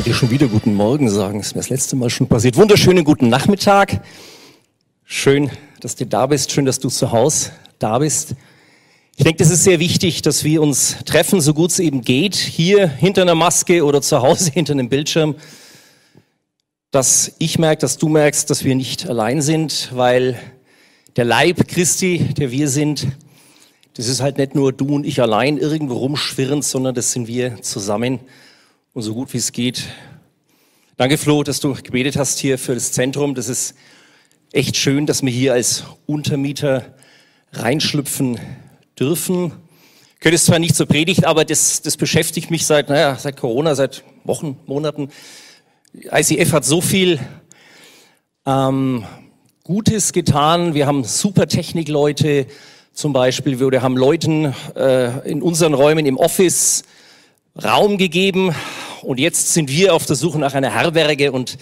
wollte schon wieder guten Morgen sagen. Das ist mir das letzte Mal schon passiert. Wunderschönen guten Nachmittag. Schön, dass du da bist. Schön, dass du zu Hause da bist. Ich denke, es ist sehr wichtig, dass wir uns treffen, so gut es eben geht, hier hinter einer Maske oder zu Hause hinter einem Bildschirm. Dass ich merke, dass du merkst, dass wir nicht allein sind, weil der Leib Christi, der wir sind, das ist halt nicht nur du und ich allein irgendwo rumschwirren, sondern das sind wir zusammen und so gut wie es geht. Danke, Flo, dass du gebetet hast hier für das Zentrum. Das ist echt schön, dass wir hier als Untermieter reinschlüpfen dürfen. Könnte es zwar nicht zur Predigt, aber das, das beschäftigt mich seit, naja, seit Corona, seit Wochen, Monaten. ICF hat so viel ähm, Gutes getan. Wir haben super Technikleute zum Beispiel. Wir haben Leuten äh, in unseren Räumen im Office Raum gegeben und jetzt sind wir auf der Suche nach einer Herberge und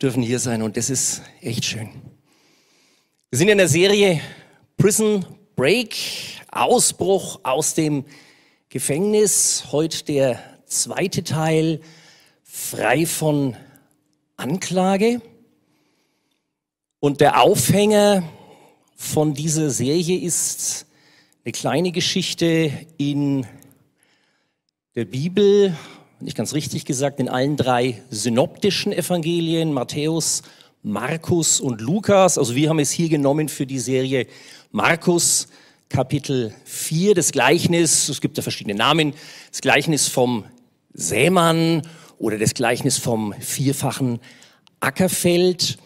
dürfen hier sein und das ist echt schön. Wir sind in der Serie Prison Break, Ausbruch aus dem Gefängnis. Heute der zweite Teil, frei von Anklage. Und der Aufhänger von dieser Serie ist eine kleine Geschichte in der Bibel, nicht ganz richtig gesagt, in allen drei synoptischen Evangelien, Matthäus, Markus und Lukas. Also wir haben es hier genommen für die Serie Markus Kapitel 4, das Gleichnis, es gibt da verschiedene Namen, das Gleichnis vom Sämann oder das Gleichnis vom vierfachen Ackerfeld.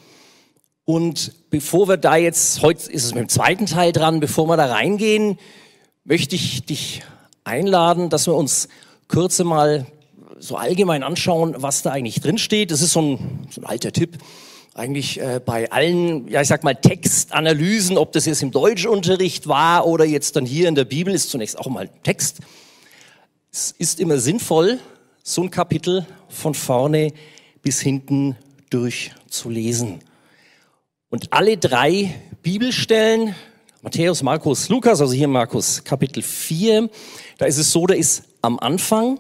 Und bevor wir da jetzt, heute ist es mit dem zweiten Teil dran, bevor wir da reingehen, möchte ich dich einladen, dass wir uns kurz mal so allgemein anschauen, was da eigentlich drin steht. Das ist so ein, so ein alter Tipp. Eigentlich äh, bei allen, ja ich sag mal Textanalysen, ob das jetzt im Deutschunterricht war oder jetzt dann hier in der Bibel, ist zunächst auch mal Text. Es ist immer sinnvoll, so ein Kapitel von vorne bis hinten durchzulesen. Und alle drei Bibelstellen, Matthäus, Markus, Lukas, also hier Markus Kapitel 4, da ist es so, da ist am Anfang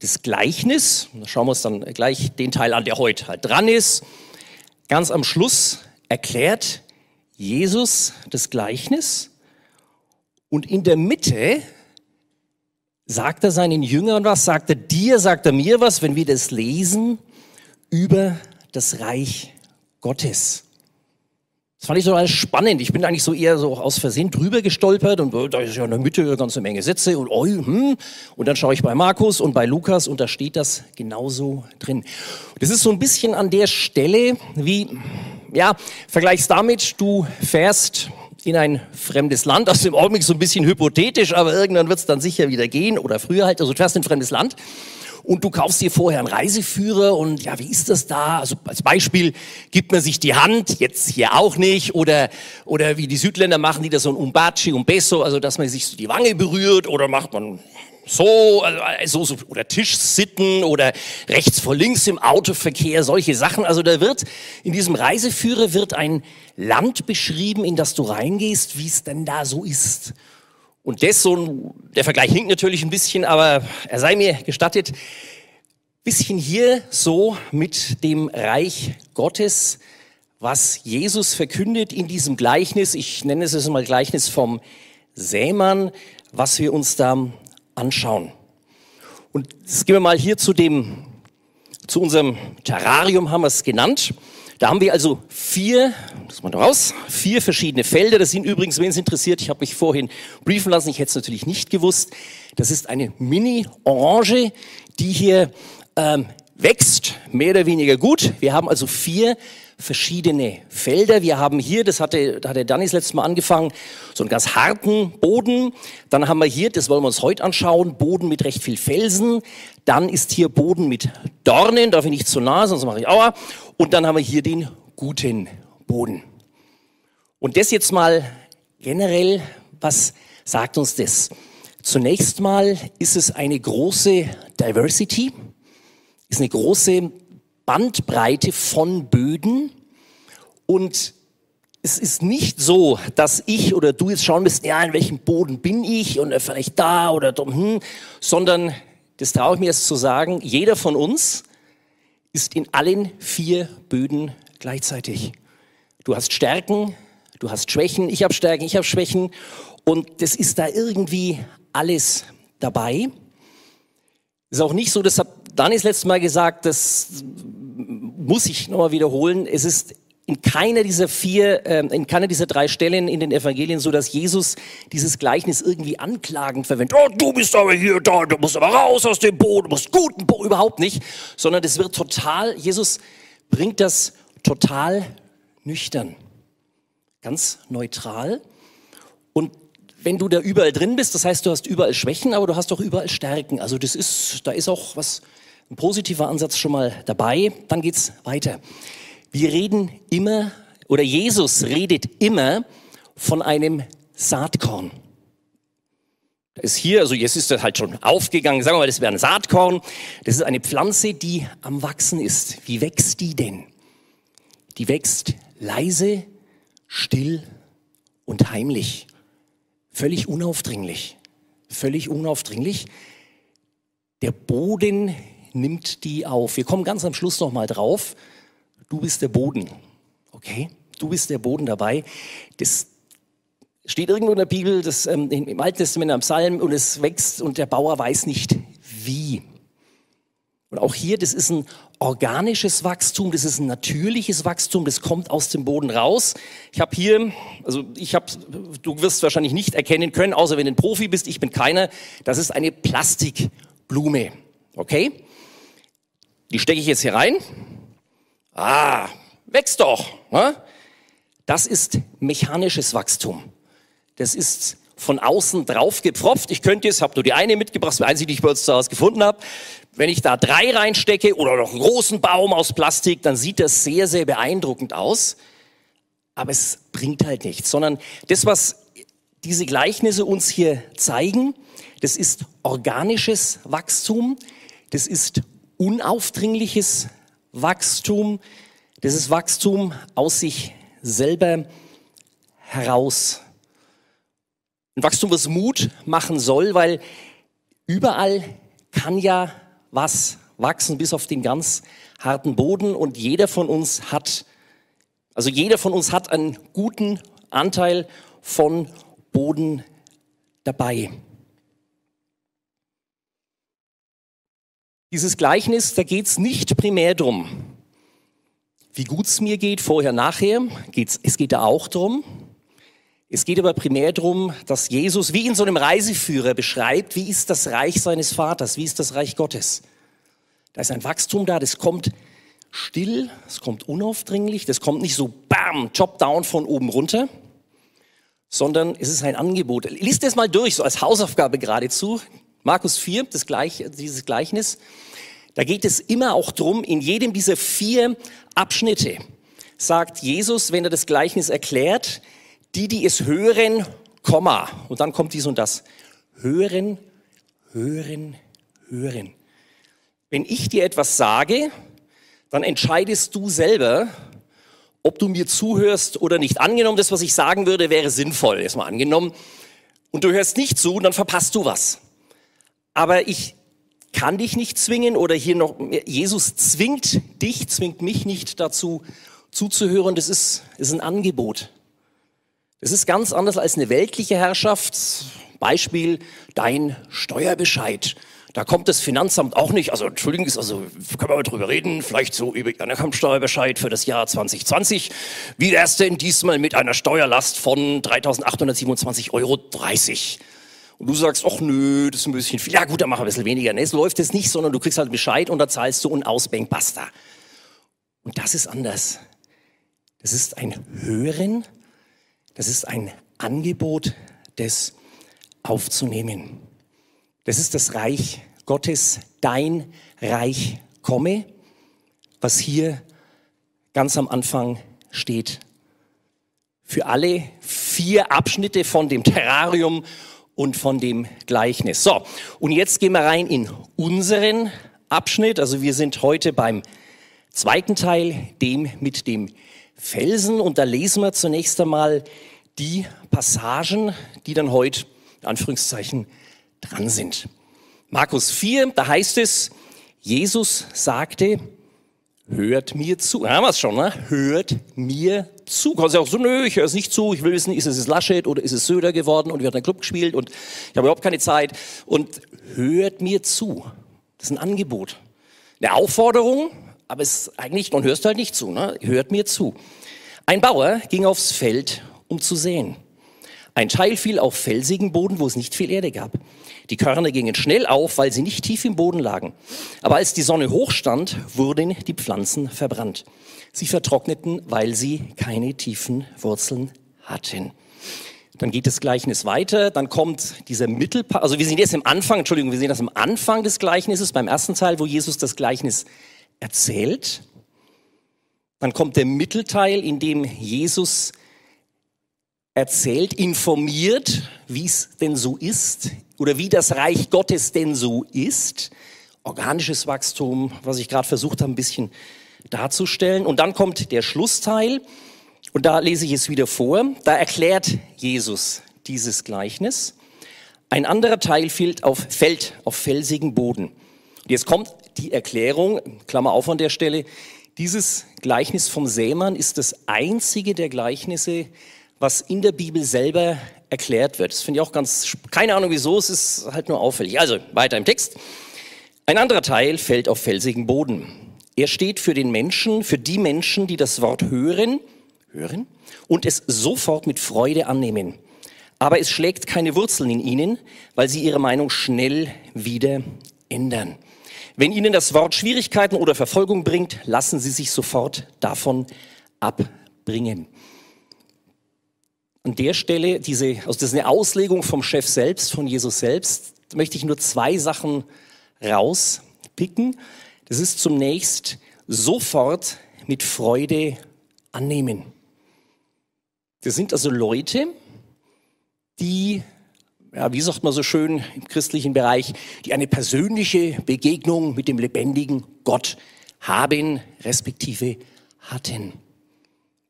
das Gleichnis, da schauen wir uns dann gleich den Teil an, der heute halt dran ist. Ganz am Schluss erklärt Jesus das Gleichnis und in der Mitte sagt er seinen Jüngern was, sagt er dir, sagt er mir was, wenn wir das lesen über das Reich Gottes. Das fand ich so alles spannend. Ich bin eigentlich so eher so aus Versehen drüber gestolpert und oh, da ist ja in der Mitte eine ganze Menge Sätze und oh, hm. und dann schaue ich bei Markus und bei Lukas und da steht das genauso drin. Das ist so ein bisschen an der Stelle wie, ja, vergleichs damit, du fährst in ein fremdes Land, aus dem Augenblick so ein bisschen hypothetisch, aber irgendwann wird es dann sicher wieder gehen oder früher halt, also du fährst in ein fremdes Land und du kaufst dir vorher einen Reiseführer und ja, wie ist das da? Also als Beispiel gibt man sich die Hand, jetzt hier auch nicht, oder, oder wie die Südländer machen, die da so ein Umbaci, un also dass man sich so die Wange berührt oder macht man so, also, so, oder Tischsitten oder rechts vor links im Autoverkehr, solche Sachen. Also da wird, in diesem Reiseführer wird ein Land beschrieben, in das du reingehst, wie es denn da so ist. Und das so, der Vergleich hinkt natürlich ein bisschen, aber er sei mir gestattet, bisschen hier so mit dem Reich Gottes, was Jesus verkündet in diesem Gleichnis. Ich nenne es jetzt mal Gleichnis vom Sämann, was wir uns da anschauen. Und jetzt gehen wir mal hier zu dem, zu unserem Terrarium haben wir es genannt. Da haben wir also vier, das mal raus, vier verschiedene Felder. Das sind übrigens, wenn es interessiert, ich habe mich vorhin briefen lassen, ich hätte es natürlich nicht gewusst. Das ist eine Mini-Orange, die hier ähm, wächst, mehr oder weniger gut. Wir haben also vier verschiedene Felder. Wir haben hier, das hatte, da hat der Danis letztes Mal angefangen, so einen ganz harten Boden. Dann haben wir hier, das wollen wir uns heute anschauen, Boden mit recht viel Felsen. Dann ist hier Boden mit Dornen, darf ich nicht zu nah, sonst mache ich Aua. Und dann haben wir hier den guten Boden. Und das jetzt mal generell, was sagt uns das? Zunächst mal ist es eine große Diversity, ist eine große Bandbreite von Böden und es ist nicht so, dass ich oder du jetzt schauen müsst, ja, in welchem Boden bin ich und vielleicht da oder da, hm, sondern, das traue ich mir jetzt zu sagen, jeder von uns ist in allen vier Böden gleichzeitig. Du hast Stärken, du hast Schwächen, ich habe Stärken, ich habe Schwächen und das ist da irgendwie alles dabei. Ist auch nicht so, das hat Danis letztes Mal gesagt, das muss ich nochmal wiederholen. Es ist in keiner dieser vier, äh, in keiner dieser drei Stellen in den Evangelien so, dass Jesus dieses Gleichnis irgendwie anklagend verwendet. Oh, du bist aber hier da, du musst aber raus aus dem Boden, du musst guten Boden, überhaupt nicht. Sondern das wird total, Jesus bringt das total nüchtern, ganz neutral. Und wenn du da überall drin bist, das heißt, du hast überall Schwächen, aber du hast auch überall Stärken. Also das ist, da ist auch was, ein positiver Ansatz schon mal dabei. Dann geht's weiter. Wir reden immer, oder Jesus redet immer von einem Saatkorn. Da ist hier, also jetzt ist das halt schon aufgegangen, sagen wir mal, das wäre ein Saatkorn. Das ist eine Pflanze, die am Wachsen ist. Wie wächst die denn? Die wächst leise, still und heimlich. Völlig unaufdringlich. Völlig unaufdringlich. Der Boden nimmt die auf. Wir kommen ganz am Schluss noch mal drauf. Du bist der Boden. Okay? Du bist der Boden dabei. Das steht irgendwo in der Bibel, das, ähm, im Alten Testament am Psalm, und es wächst und der Bauer weiß nicht wie. Und auch hier, das ist ein organisches Wachstum, das ist ein natürliches Wachstum, das kommt aus dem Boden raus. Ich habe hier, also ich habe, du wirst wahrscheinlich nicht erkennen können, außer wenn du ein Profi bist, ich bin keiner, das ist eine Plastikblume. Okay? Die stecke ich jetzt hier rein. Ah, wächst doch. Ne? Das ist mechanisches Wachstum. Das ist von außen drauf gepfropft. Ich könnte jetzt, habe nur die eine mitgebracht, das einzige, die ich bei uns zu Hause gefunden habe. Wenn ich da drei reinstecke oder noch einen großen Baum aus Plastik, dann sieht das sehr, sehr beeindruckend aus. Aber es bringt halt nichts, sondern das, was diese Gleichnisse uns hier zeigen, das ist organisches Wachstum, das ist unaufdringliches Wachstum, das ist Wachstum aus sich selber heraus. Ein Wachstum, was Mut machen soll, weil überall kann ja was wachsen, bis auf den ganz harten Boden. Und jeder von uns hat, also jeder von uns hat einen guten Anteil von Boden dabei. Dieses Gleichnis, da geht es nicht primär drum, wie gut es mir geht, vorher, nachher. Geht's, es geht da auch drum, es geht aber primär darum, dass Jesus wie in so einem Reiseführer beschreibt, wie ist das Reich seines Vaters, wie ist das Reich Gottes. Da ist ein Wachstum da, das kommt still, es kommt unaufdringlich, das kommt nicht so bam, Job down von oben runter, sondern es ist ein Angebot. Lies das mal durch, so als Hausaufgabe geradezu. Markus 4, das Gleich, dieses Gleichnis. Da geht es immer auch drum, in jedem dieser vier Abschnitte sagt Jesus, wenn er das Gleichnis erklärt, die, die es hören, Komma. Und dann kommt dies und das. Hören, hören, hören. Wenn ich dir etwas sage, dann entscheidest du selber, ob du mir zuhörst oder nicht. Angenommen, das, was ich sagen würde, wäre sinnvoll, erstmal angenommen. Und du hörst nicht zu, dann verpasst du was. Aber ich kann dich nicht zwingen oder hier noch, Jesus zwingt dich, zwingt mich nicht dazu zuzuhören. Das ist, ist ein Angebot. Das ist ganz anders als eine weltliche Herrschaft. Beispiel dein Steuerbescheid. Da kommt das Finanzamt auch nicht, also Entschuldigung, also können wir mal drüber reden, vielleicht so über Ihren Einkommensteuerbescheid für das Jahr 2020. Wie wär's denn diesmal mit einer Steuerlast von 3.827,30 Euro? Und du sagst, ach nö, das ist ein bisschen viel. Ja gut, dann machen ein bisschen weniger. Nee, so läuft es nicht, sondern du kriegst halt Bescheid und da zahlst du ein Ausbank, basta. Und das ist anders. Das ist ein Hören das ist ein Angebot, das aufzunehmen. Das ist das Reich Gottes, dein Reich komme, was hier ganz am Anfang steht. Für alle vier Abschnitte von dem Terrarium und von dem Gleichnis. So, und jetzt gehen wir rein in unseren Abschnitt. Also wir sind heute beim zweiten Teil, dem mit dem Felsen. Und da lesen wir zunächst einmal die Passagen, die dann heute, in Anführungszeichen, dran sind. Markus 4, da heißt es, Jesus sagte, hört mir zu. Haben wir es schon, ne? Hört mir zu. Kannst ja auch so, nö, ich höre es nicht zu. Ich will wissen, ist es Laschet oder ist es Söder geworden und wir haben einen Club gespielt und ich habe überhaupt keine Zeit. Und hört mir zu. Das ist ein Angebot. Eine Aufforderung, aber es ist eigentlich, man hörst halt nicht zu, ne? Hört mir zu. Ein Bauer ging aufs Feld, um zu säen. Ein Teil fiel auf felsigen Boden, wo es nicht viel Erde gab. Die Körner gingen schnell auf, weil sie nicht tief im Boden lagen. Aber als die Sonne hochstand, wurden die Pflanzen verbrannt. Sie vertrockneten, weil sie keine tiefen Wurzeln hatten. Dann geht das Gleichnis weiter, dann kommt dieser Mittelpart, also wir sind jetzt im Anfang, Entschuldigung, wir sehen das am Anfang des Gleichnisses, beim ersten Teil, wo Jesus das Gleichnis erzählt. Dann kommt der Mittelteil, in dem Jesus erzählt, informiert, wie es denn so ist oder wie das Reich Gottes denn so ist. Organisches Wachstum, was ich gerade versucht habe, ein bisschen darzustellen. Und dann kommt der Schlussteil und da lese ich es wieder vor. Da erklärt Jesus dieses Gleichnis. Ein anderer Teil fällt auf, fällt auf felsigen Boden. Und jetzt kommt die Erklärung, Klammer auf an der Stelle, dieses Gleichnis vom Sämann ist das einzige der Gleichnisse, was in der Bibel selber erklärt wird. Das finde ich auch ganz, keine Ahnung wieso, es ist halt nur auffällig. Also weiter im Text. Ein anderer Teil fällt auf felsigen Boden. Er steht für den Menschen, für die Menschen, die das Wort hören, hören und es sofort mit Freude annehmen. Aber es schlägt keine Wurzeln in ihnen, weil sie ihre Meinung schnell wieder ändern. Wenn ihnen das Wort Schwierigkeiten oder Verfolgung bringt, lassen sie sich sofort davon abbringen an der Stelle, diese, also das ist eine Auslegung vom Chef selbst, von Jesus selbst, möchte ich nur zwei Sachen rauspicken. Das ist zunächst sofort mit Freude annehmen. Das sind also Leute, die, ja, wie sagt man so schön im christlichen Bereich, die eine persönliche Begegnung mit dem lebendigen Gott haben, respektive hatten.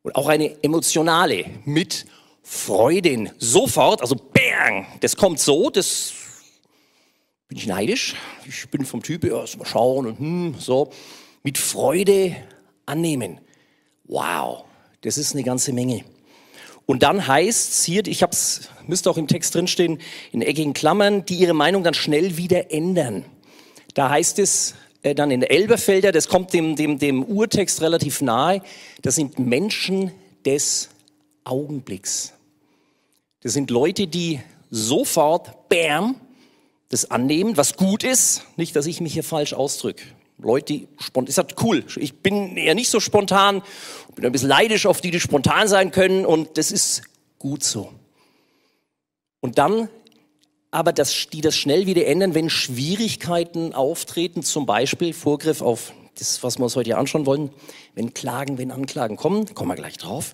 Und auch eine emotionale mit Freuden sofort, also bang, das kommt so, das bin ich neidisch. Ich bin vom Typ, ja, mal schauen und hm, so, mit Freude annehmen. Wow, das ist eine ganze Menge. Und dann heißt es hier, ich hab's, müsste auch im Text drinstehen, in eckigen Klammern, die ihre Meinung dann schnell wieder ändern. Da heißt es äh, dann in Elberfelder, das kommt dem, dem, dem Urtext relativ nahe, das sind Menschen des Augenblicks. Das sind Leute, die sofort, bam, das annehmen, was gut ist. Nicht, dass ich mich hier falsch ausdrücke. Leute, die spontan, ist halt cool. Ich bin eher nicht so spontan, bin ein bisschen leidisch auf die, die spontan sein können und das ist gut so. Und dann aber, dass die das schnell wieder ändern, wenn Schwierigkeiten auftreten, zum Beispiel Vorgriff auf das, was wir uns heute anschauen wollen, wenn Klagen, wenn Anklagen kommen, kommen wir gleich drauf.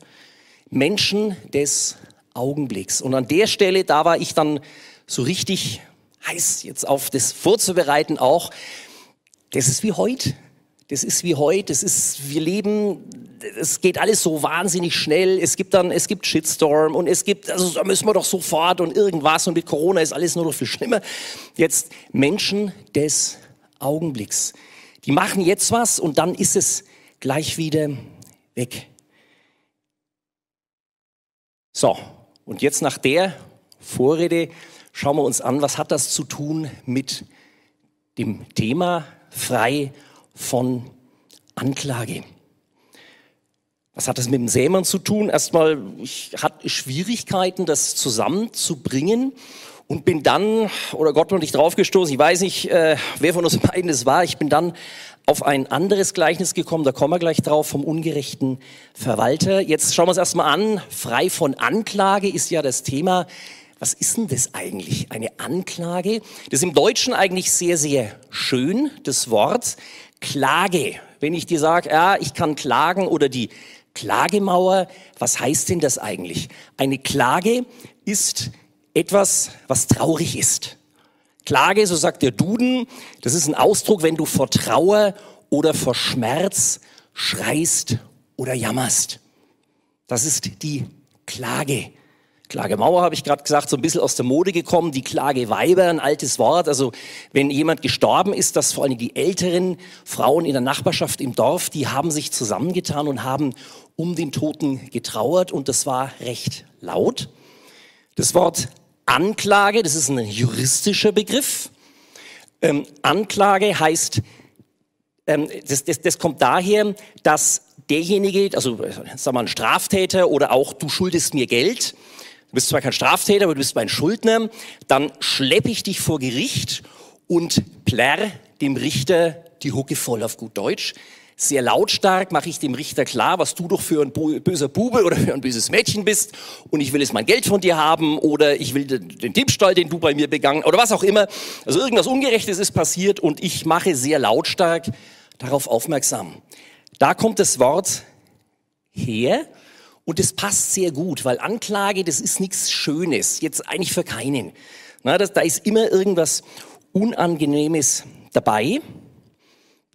Menschen des Augenblicks. Und an der Stelle, da war ich dann so richtig heiß, jetzt auf das vorzubereiten auch. Das ist wie heute. Das ist wie heute. Das ist, wir leben, es geht alles so wahnsinnig schnell. Es gibt dann, es gibt Shitstorm und es gibt, also da müssen wir doch sofort und irgendwas und mit Corona ist alles nur noch viel schlimmer. Jetzt Menschen des Augenblicks. Die machen jetzt was und dann ist es gleich wieder weg. So, und jetzt nach der Vorrede schauen wir uns an, was hat das zu tun mit dem Thema frei von Anklage. Was hat das mit dem Sämann zu tun? Erstmal, ich hatte Schwierigkeiten, das zusammenzubringen und bin dann, oder Gott noch nicht draufgestoßen, ich weiß nicht, äh, wer von uns beiden es war, ich bin dann auf ein anderes Gleichnis gekommen, da kommen wir gleich drauf, vom ungerechten Verwalter. Jetzt schauen wir uns erstmal an, frei von Anklage ist ja das Thema. Was ist denn das eigentlich, eine Anklage? Das ist im Deutschen eigentlich sehr, sehr schön, das Wort Klage. Wenn ich dir sage, ja, ich kann klagen oder die Klagemauer, was heißt denn das eigentlich? Eine Klage ist etwas, was traurig ist. Klage, so sagt der Duden, das ist ein Ausdruck, wenn du vor Trauer oder vor Schmerz schreist oder jammerst. Das ist die Klage. Klagemauer habe ich gerade gesagt, so ein bisschen aus der Mode gekommen, die Klageweiber, ein altes Wort. Also wenn jemand gestorben ist, dass vor allem die älteren Frauen in der Nachbarschaft im Dorf, die haben sich zusammengetan und haben um den Toten getrauert und das war recht laut. Das Wort Anklage, das ist ein juristischer Begriff. Ähm, Anklage heißt, ähm, das, das, das kommt daher, dass derjenige, also sagen wir ein Straftäter oder auch du schuldest mir Geld, du bist zwar kein Straftäter, aber du bist mein Schuldner, dann schleppe ich dich vor Gericht und plärr dem Richter die Hucke voll auf gut Deutsch. Sehr lautstark mache ich dem Richter klar, was du doch für ein böser Bube oder für ein böses Mädchen bist und ich will jetzt mein Geld von dir haben oder ich will den Diebstahl, den du bei mir begangen oder was auch immer. Also irgendwas Ungerechtes ist passiert und ich mache sehr lautstark darauf aufmerksam. Da kommt das Wort her und es passt sehr gut, weil Anklage, das ist nichts Schönes, jetzt eigentlich für keinen. Na, das, da ist immer irgendwas Unangenehmes dabei.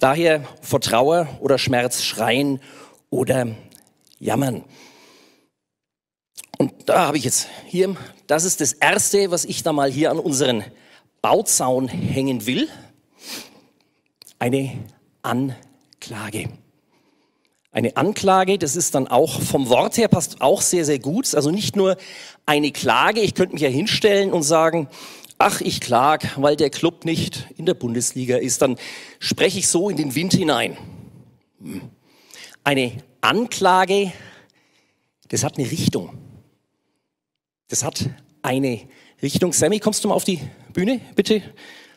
Daher vor Trauer oder Schmerz schreien oder jammern. Und da habe ich jetzt hier, das ist das Erste, was ich da mal hier an unseren Bauzaun hängen will. Eine Anklage. Eine Anklage, das ist dann auch vom Wort her passt auch sehr, sehr gut. Also nicht nur eine Klage, ich könnte mich ja hinstellen und sagen, ach, ich klag, weil der Club nicht in der Bundesliga ist, dann spreche ich so in den Wind hinein. Hm. Eine Anklage, das hat eine Richtung. Das hat eine Richtung. Sammy, kommst du mal auf die Bühne, bitte?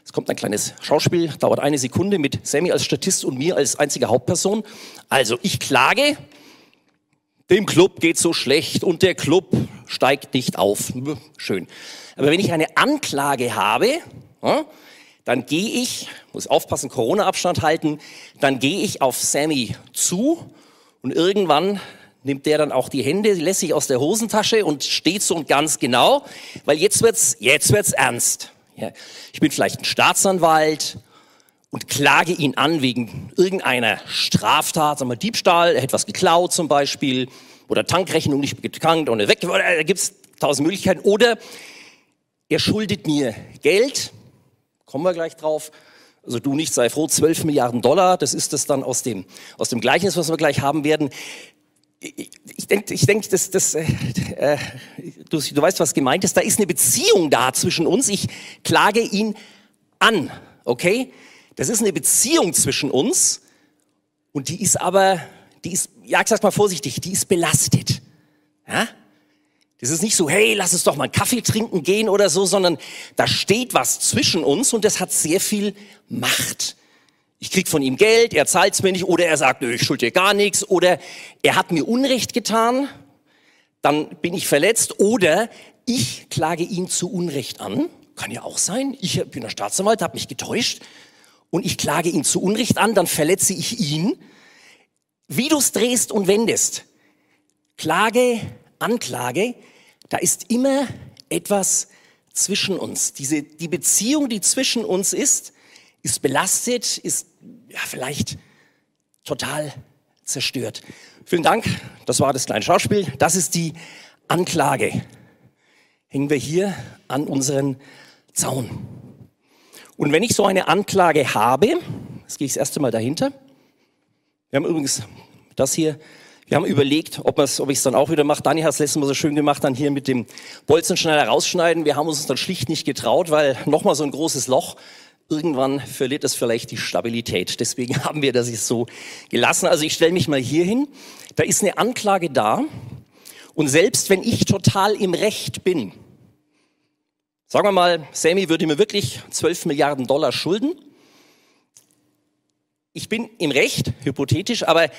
Es kommt ein kleines Schauspiel, dauert eine Sekunde mit Sammy als Statist und mir als einziger Hauptperson. Also ich klage, dem Club geht so schlecht und der Club steigt nicht auf. Schön. Aber wenn ich eine Anklage habe, dann gehe ich, muss aufpassen, Corona-Abstand halten, dann gehe ich auf Sammy zu und irgendwann nimmt der dann auch die Hände, lässt sich aus der Hosentasche und steht so und ganz genau, weil jetzt wird's, jetzt wird's ernst. Ja, ich bin vielleicht ein Staatsanwalt und klage ihn an wegen irgendeiner Straftat, sagen wir Diebstahl, er hat was geklaut zum Beispiel, oder Tankrechnung nicht getankt und weg, da gibt's tausend Möglichkeiten. Oder er schuldet mir Geld, kommen wir gleich drauf, also du nicht, sei froh, 12 Milliarden Dollar, das ist das dann aus dem, aus dem Gleichnis, was wir gleich haben werden ich denke, ich denk, das, das, äh, äh, du, du weißt, was gemeint ist. Da ist eine Beziehung da zwischen uns. Ich klage ihn an, okay? Das ist eine Beziehung zwischen uns und die ist aber, die ist, ja, ich sag's mal vorsichtig, die ist belastet. Ja? Das ist nicht so, hey, lass uns doch mal einen Kaffee trinken gehen oder so, sondern da steht was zwischen uns und das hat sehr viel Macht. Ich krieg von ihm Geld, er zahlt's mir nicht oder er sagt, nö, ich schuld dir gar nichts oder er hat mir Unrecht getan, dann bin ich verletzt oder ich klage ihn zu Unrecht an. Kann ja auch sein. Ich bin der Staatsanwalt, habe mich getäuscht und ich klage ihn zu Unrecht an, dann verletze ich ihn. Wie du's drehst und wendest, Klage, Anklage, da ist immer etwas zwischen uns. Diese, die Beziehung, die zwischen uns ist, ist belastet, ist ja, vielleicht total zerstört. Vielen Dank, das war das kleine Schauspiel. Das ist die Anklage. Hängen wir hier an unseren Zaun. Und wenn ich so eine Anklage habe, jetzt gehe ich das erste Mal dahinter. Wir haben übrigens das hier, wir haben überlegt, ob, ob ich es dann auch wieder mache. Dani hat es letztes Mal so schön gemacht, dann hier mit dem Bolzenschneider rausschneiden. Wir haben uns dann schlicht nicht getraut, weil nochmal so ein großes Loch irgendwann verliert es vielleicht die Stabilität. Deswegen haben wir das jetzt so gelassen. Also ich stelle mich mal hier hin. Da ist eine Anklage da. Und selbst wenn ich total im Recht bin, sagen wir mal, Sammy würde mir wirklich 12 Milliarden Dollar schulden. Ich bin im Recht, hypothetisch, aber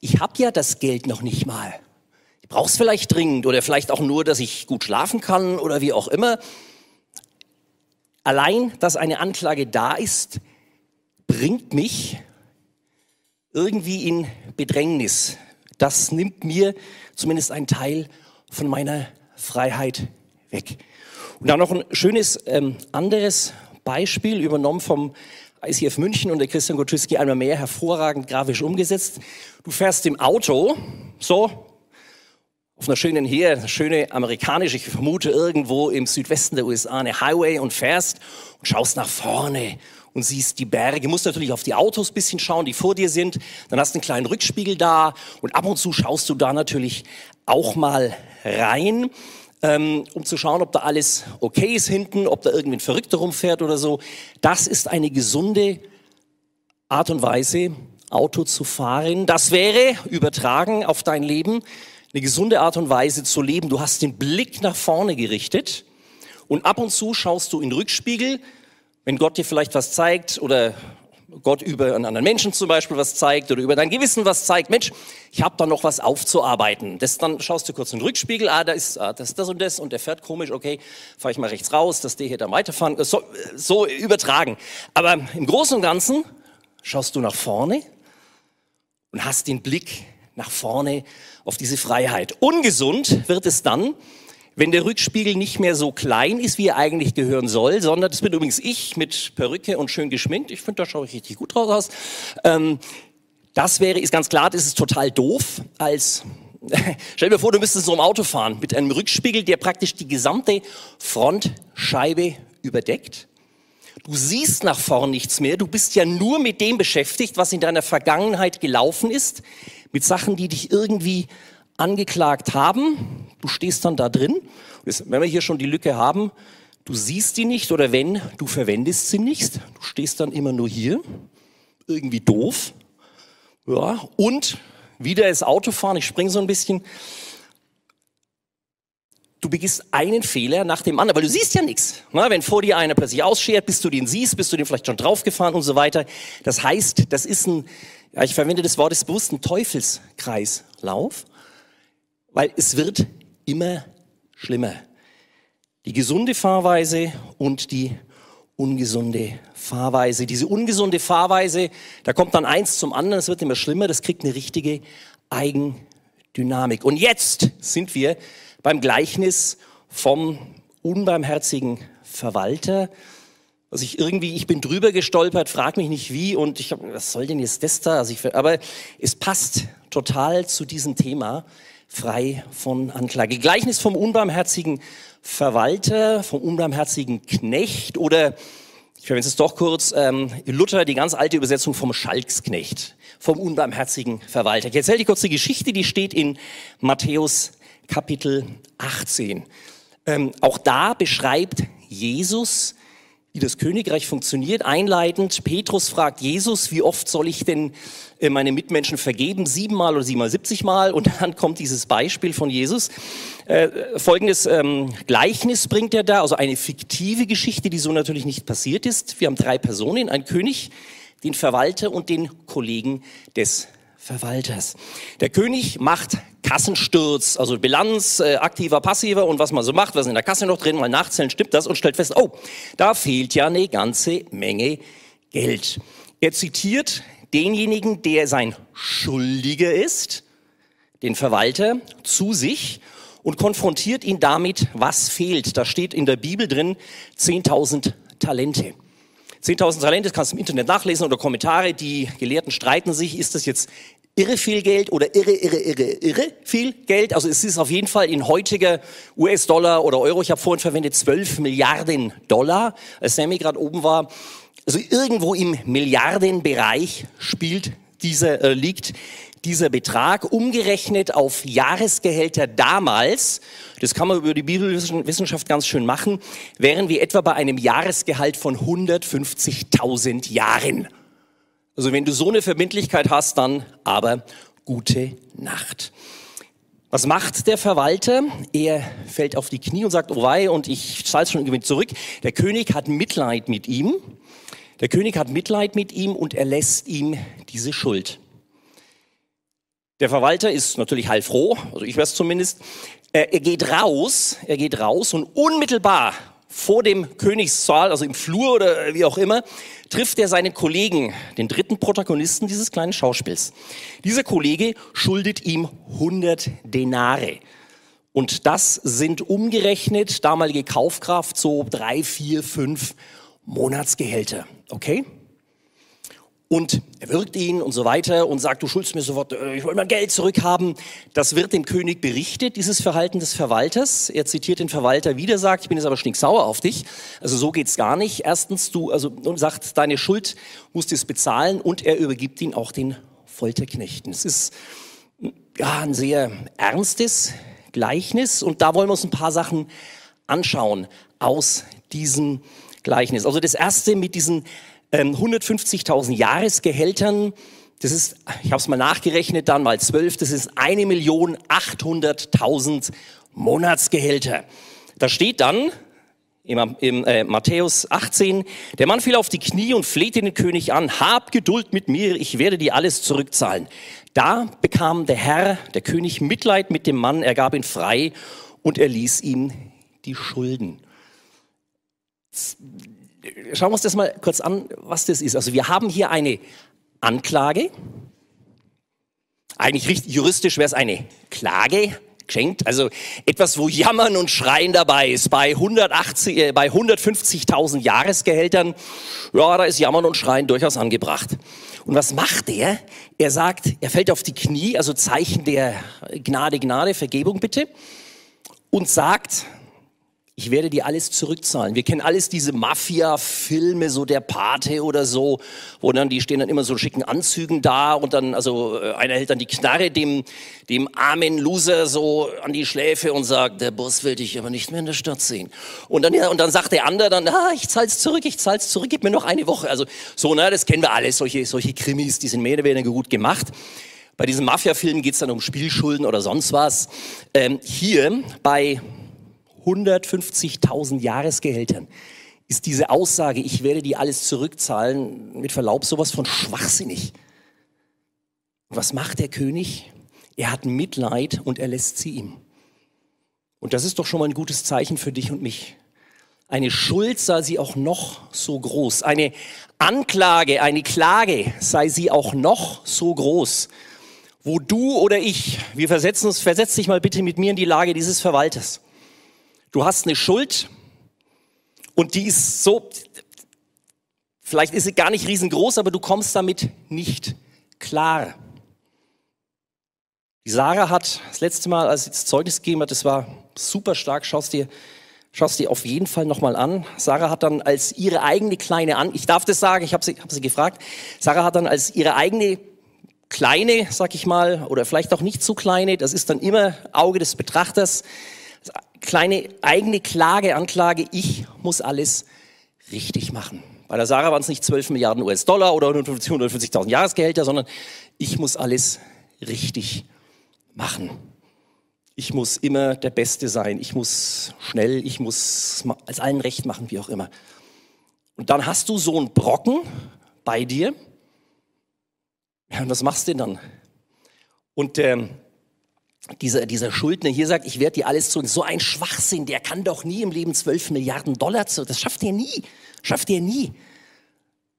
ich habe ja das Geld noch nicht mal. Ich brauche es vielleicht dringend oder vielleicht auch nur, dass ich gut schlafen kann oder wie auch immer. Allein, dass eine Anklage da ist, bringt mich irgendwie in Bedrängnis. Das nimmt mir zumindest einen Teil von meiner Freiheit weg. Und dann noch ein schönes ähm, anderes Beispiel, übernommen vom ICF München und der Christian Goczyski einmal mehr hervorragend grafisch umgesetzt. Du fährst im Auto, so, auf einer schönen hier, schöne amerikanische, ich vermute irgendwo im Südwesten der USA, eine Highway und fährst und schaust nach vorne und siehst die Berge. Du musst natürlich auf die Autos bisschen schauen, die vor dir sind. Dann hast du einen kleinen Rückspiegel da und ab und zu schaust du da natürlich auch mal rein, ähm, um zu schauen, ob da alles okay ist hinten, ob da irgendwie ein Verrückter rumfährt oder so. Das ist eine gesunde Art und Weise, Auto zu fahren. Das wäre übertragen auf dein Leben eine gesunde Art und Weise zu leben. Du hast den Blick nach vorne gerichtet und ab und zu schaust du in den Rückspiegel, wenn Gott dir vielleicht was zeigt oder Gott über einen anderen Menschen zum Beispiel was zeigt oder über dein Gewissen was zeigt, Mensch, ich habe da noch was aufzuarbeiten. Das, dann schaust du kurz in den Rückspiegel, ah, da ist ah, das, das und das und der fährt komisch, okay, fahre ich mal rechts raus, dass der hier da weiterfahren, so, so übertragen. Aber im Großen und Ganzen schaust du nach vorne und hast den Blick nach vorne auf diese Freiheit. Ungesund wird es dann, wenn der Rückspiegel nicht mehr so klein ist, wie er eigentlich gehören soll, sondern das bin übrigens ich mit Perücke und schön geschminkt. Ich finde, da schaue ich richtig gut draus aus. Ähm, das wäre, ist ganz klar, das ist total doof als Stell dir vor, du müsstest so im Auto fahren mit einem Rückspiegel, der praktisch die gesamte Frontscheibe überdeckt. Du siehst nach vorn nichts mehr. Du bist ja nur mit dem beschäftigt, was in deiner Vergangenheit gelaufen ist, mit Sachen, die dich irgendwie angeklagt haben. Du stehst dann da drin. Wenn wir hier schon die Lücke haben, du siehst die nicht oder wenn, du verwendest sie nicht. Du stehst dann immer nur hier. Irgendwie doof. Ja, und wieder das Autofahren. Ich springe so ein bisschen. Du begehst einen Fehler nach dem anderen, weil du siehst ja nichts. wenn vor dir einer plötzlich ausschert, bis du den siehst, bist du den vielleicht schon draufgefahren und so weiter. Das heißt, das ist ein, ja, ich verwende das Wort des bewussten Teufelskreislauf weil es wird immer schlimmer. Die gesunde Fahrweise und die ungesunde Fahrweise. Diese ungesunde Fahrweise, da kommt dann eins zum anderen, es wird immer schlimmer, das kriegt eine richtige Eigendynamik. Und jetzt sind wir beim Gleichnis vom unbarmherzigen Verwalter. Also ich irgendwie, ich bin drüber gestolpert, frag mich nicht wie und ich habe, was soll denn jetzt das da? Also ich, aber es passt total zu diesem Thema frei von Anklage. Gleichnis vom unbarmherzigen Verwalter, vom unbarmherzigen Knecht oder ich verwende es doch kurz, ähm, Luther, die ganz alte Übersetzung vom Schalksknecht, vom unbarmherzigen Verwalter. Ich erzähle dir kurz die Geschichte, die steht in Matthäus Kapitel 18. Ähm, auch da beschreibt Jesus wie das Königreich funktioniert. Einleitend, Petrus fragt Jesus, wie oft soll ich denn äh, meine Mitmenschen vergeben? Siebenmal oder siebenmal, siebzigmal? Und dann kommt dieses Beispiel von Jesus. Äh, folgendes ähm, Gleichnis bringt er da, also eine fiktive Geschichte, die so natürlich nicht passiert ist. Wir haben drei Personen, ein König, den Verwalter und den Kollegen des Verwalters. Der König macht Kassensturz, also Bilanz, äh, aktiver, passiver und was man so macht, was in der Kasse noch drin, mal nachzählen, stimmt das und stellt fest, oh, da fehlt ja eine ganze Menge Geld. Er zitiert denjenigen, der sein Schuldiger ist, den Verwalter, zu sich und konfrontiert ihn damit, was fehlt. Da steht in der Bibel drin 10.000 Talente. 10.000 Talente, das kannst du im Internet nachlesen oder Kommentare, die Gelehrten streiten sich, ist das jetzt irre viel Geld oder irre, irre, irre, irre viel Geld. Also es ist auf jeden Fall in heutiger US-Dollar oder Euro, ich habe vorhin verwendet, 12 Milliarden Dollar, als Sammy gerade oben war. Also irgendwo im Milliardenbereich spielt dieser, äh, liegt dieser Betrag umgerechnet auf Jahresgehälter damals, das kann man über die Bibelwissenschaft ganz schön machen, wären wir etwa bei einem Jahresgehalt von 150.000 Jahren. Also wenn du so eine Verbindlichkeit hast, dann aber gute Nacht. Was macht der Verwalter? Er fällt auf die Knie und sagt, oh wei, und ich zahle schon irgendwie zurück. Der König hat Mitleid mit ihm. Der König hat Mitleid mit ihm und erlässt ihm diese Schuld. Der Verwalter ist natürlich heilfroh, also ich weiß zumindest. Er geht raus, er geht raus und unmittelbar vor dem Königssaal, also im Flur oder wie auch immer, trifft er seinen Kollegen, den dritten Protagonisten dieses kleinen Schauspiels. Dieser Kollege schuldet ihm 100 Denare. Und das sind umgerechnet damalige Kaufkraft so drei, vier, fünf Monatsgehälter. Okay? und er wirkt ihn und so weiter und sagt, du schuldest mir sofort, äh, ich will mein Geld zurückhaben. Das wird dem König berichtet, dieses Verhalten des Verwalters. Er zitiert den Verwalter wieder, sagt, ich bin jetzt aber stinksauer auf dich. Also so geht's gar nicht. Erstens, du, also, und sagt, deine Schuld musst du es bezahlen und er übergibt ihn auch den Folterknechten. Es ist, ja, ein sehr ernstes Gleichnis und da wollen wir uns ein paar Sachen anschauen aus diesem Gleichnis. Also das erste mit diesen 150.000 ähm, Jahresgehältern, das ist, ich habe es mal nachgerechnet, dann mal 12, das ist 1.800.000 Monatsgehälter. Da steht dann im, im äh, Matthäus 18, der Mann fiel auf die Knie und flehte den König an, hab Geduld mit mir, ich werde dir alles zurückzahlen. Da bekam der Herr, der König, Mitleid mit dem Mann, er gab ihn frei und er ließ ihm die Schulden schauen wir uns das mal kurz an, was das ist. Also wir haben hier eine Anklage. Eigentlich richtig juristisch wäre es eine Klage geschenkt. Also etwas, wo Jammern und Schreien dabei ist. Bei, 180, äh, bei 150.000 Jahresgehältern, ja, da ist Jammern und Schreien durchaus angebracht. Und was macht er? Er sagt, er fällt auf die Knie, also Zeichen der Gnade, Gnade, Vergebung bitte, und sagt, ich werde dir alles zurückzahlen. Wir kennen alles diese Mafia-Filme, so der Pate oder so, wo dann die stehen dann immer so schicken Anzügen da und dann, also äh, einer hält dann die Knarre dem, dem armen Loser so an die Schläfe und sagt, der Boss will dich aber nicht mehr in der Stadt sehen. Und dann, und dann sagt der andere dann, ah, ich zahl's zurück, ich zahl's zurück, gib mir noch eine Woche. Also so, ne, das kennen wir alles, solche, solche Krimis, die sind mehr oder weniger gut gemacht. Bei diesen Mafia-Filmen geht's dann um Spielschulden oder sonst was. Ähm, hier bei 150.000 Jahresgehältern ist diese Aussage, ich werde die alles zurückzahlen, mit Verlaub sowas von schwachsinnig. was macht der König? Er hat Mitleid und er lässt sie ihm. Und das ist doch schon mal ein gutes Zeichen für dich und mich. Eine Schuld sei sie auch noch so groß. Eine Anklage, eine Klage sei sie auch noch so groß. Wo du oder ich, wir versetzen uns, versetz dich mal bitte mit mir in die Lage dieses Verwalters. Du hast eine Schuld und die ist so, vielleicht ist sie gar nicht riesengroß, aber du kommst damit nicht klar. Die Sarah hat das letzte Mal, als sie das Zeugnis gegeben hat, das war super stark, schaust dir, schaust dir auf jeden Fall nochmal an. Sarah hat dann als ihre eigene kleine, an ich darf das sagen, ich habe sie, hab sie gefragt, Sarah hat dann als ihre eigene kleine, sag ich mal, oder vielleicht auch nicht so kleine, das ist dann immer Auge des Betrachters, kleine eigene Klage, Anklage, ich muss alles richtig machen. Bei der Sarah waren es nicht 12 Milliarden US-Dollar oder 150.000 Jahresgehälter, sondern ich muss alles richtig machen. Ich muss immer der Beste sein. Ich muss schnell, ich muss als allen recht machen, wie auch immer. Und dann hast du so einen Brocken bei dir. Ja, und was machst du denn dann? Und ähm, dieser, dieser Schuldner hier sagt, ich werde dir alles zurück. So ein Schwachsinn, der kann doch nie im Leben 12 Milliarden Dollar zurück. Das schafft er nie. Schafft er nie.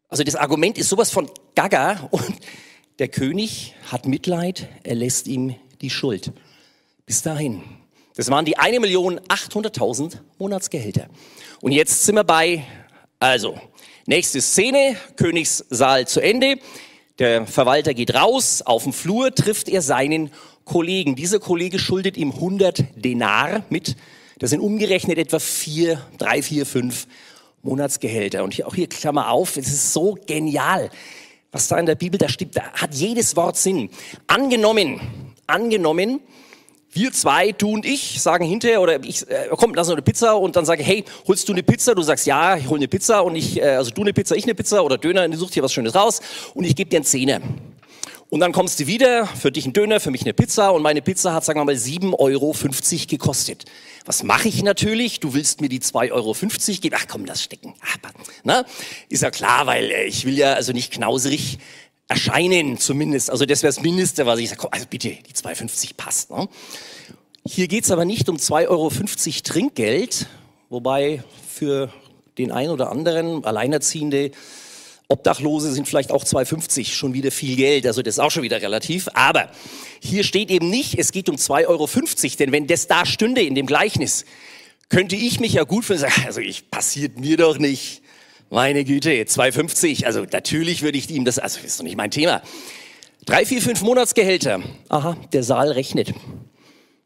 Also das Argument ist sowas von Gaga und der König hat Mitleid, er lässt ihm die Schuld. Bis dahin. Das waren die 1.800.000 Monatsgehälter. Und jetzt sind wir bei, also, nächste Szene, Königssaal zu Ende. Der Verwalter geht raus, auf dem Flur trifft er seinen Kollegen. Dieser Kollege schuldet ihm 100 Denar mit. Das sind umgerechnet etwa vier, drei, vier, fünf Monatsgehälter. Und hier, auch hier Klammer auf, es ist so genial, was da in der Bibel da steht. Da hat jedes Wort Sinn. Angenommen, angenommen, wir zwei, du und ich, sagen hinterher, oder ich, äh, komm, lass uns eine Pizza und dann sage, hey, holst du eine Pizza? Du sagst, ja, ich hol eine Pizza und ich, äh, also du eine Pizza, ich eine Pizza oder Döner, du suchst hier was Schönes raus und ich gebe dir einen Zehner. Und dann kommst du wieder, für dich ein Döner, für mich eine Pizza und meine Pizza hat, sagen wir mal, 7,50 Euro gekostet. Was mache ich natürlich? Du willst mir die 2,50 Euro geben. Ach komm, lass stecken. Na? Ist ja klar, weil äh, ich will ja also nicht knauserig erscheinen zumindest. Also das wäre das Mindeste, was ich sage. Komm, also bitte, die 2,50 passt. Ne? Hier geht's aber nicht um 2,50 Euro Trinkgeld, wobei für den einen oder anderen Alleinerziehende Obdachlose sind vielleicht auch 2,50 schon wieder viel Geld, also das ist auch schon wieder relativ. Aber hier steht eben nicht, es geht um 2,50 Euro, denn wenn das da stünde in dem Gleichnis, könnte ich mich ja gut für sagen, also ich passiert mir doch nicht. Meine Güte, 2,50. Also natürlich würde ich ihm das, also ist doch nicht mein Thema. Drei, vier, fünf Monatsgehälter. Aha, der Saal rechnet.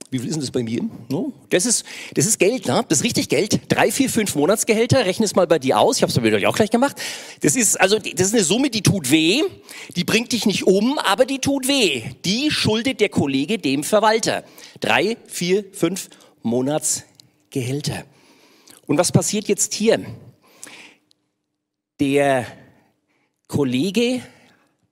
Wie viel ist denn das bei mir? No? Das, ist, das ist Geld, ne? das ist richtig Geld. Drei, vier, fünf Monatsgehälter, rechne es mal bei dir aus. Ich habe es bei auch gleich gemacht. Das ist, also, das ist eine Summe, die tut weh. Die bringt dich nicht um, aber die tut weh. Die schuldet der Kollege dem Verwalter. Drei, vier, fünf Monatsgehälter. Und was passiert jetzt hier? Der Kollege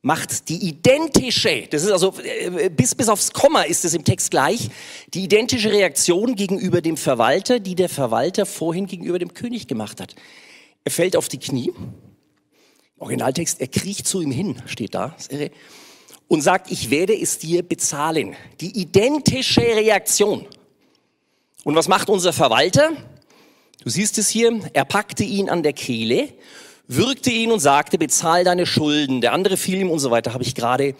macht die identische, das ist also äh, bis, bis aufs Komma ist es im Text gleich, die identische Reaktion gegenüber dem Verwalter, die der Verwalter vorhin gegenüber dem König gemacht hat. Er fällt auf die Knie, Originaltext, er kriecht zu ihm hin, steht da, und sagt, ich werde es dir bezahlen. Die identische Reaktion. Und was macht unser Verwalter? Du siehst es hier, er packte ihn an der Kehle würgte ihn und sagte, bezahl deine Schulden. Der andere fiel ihm und so weiter, habe ich gerade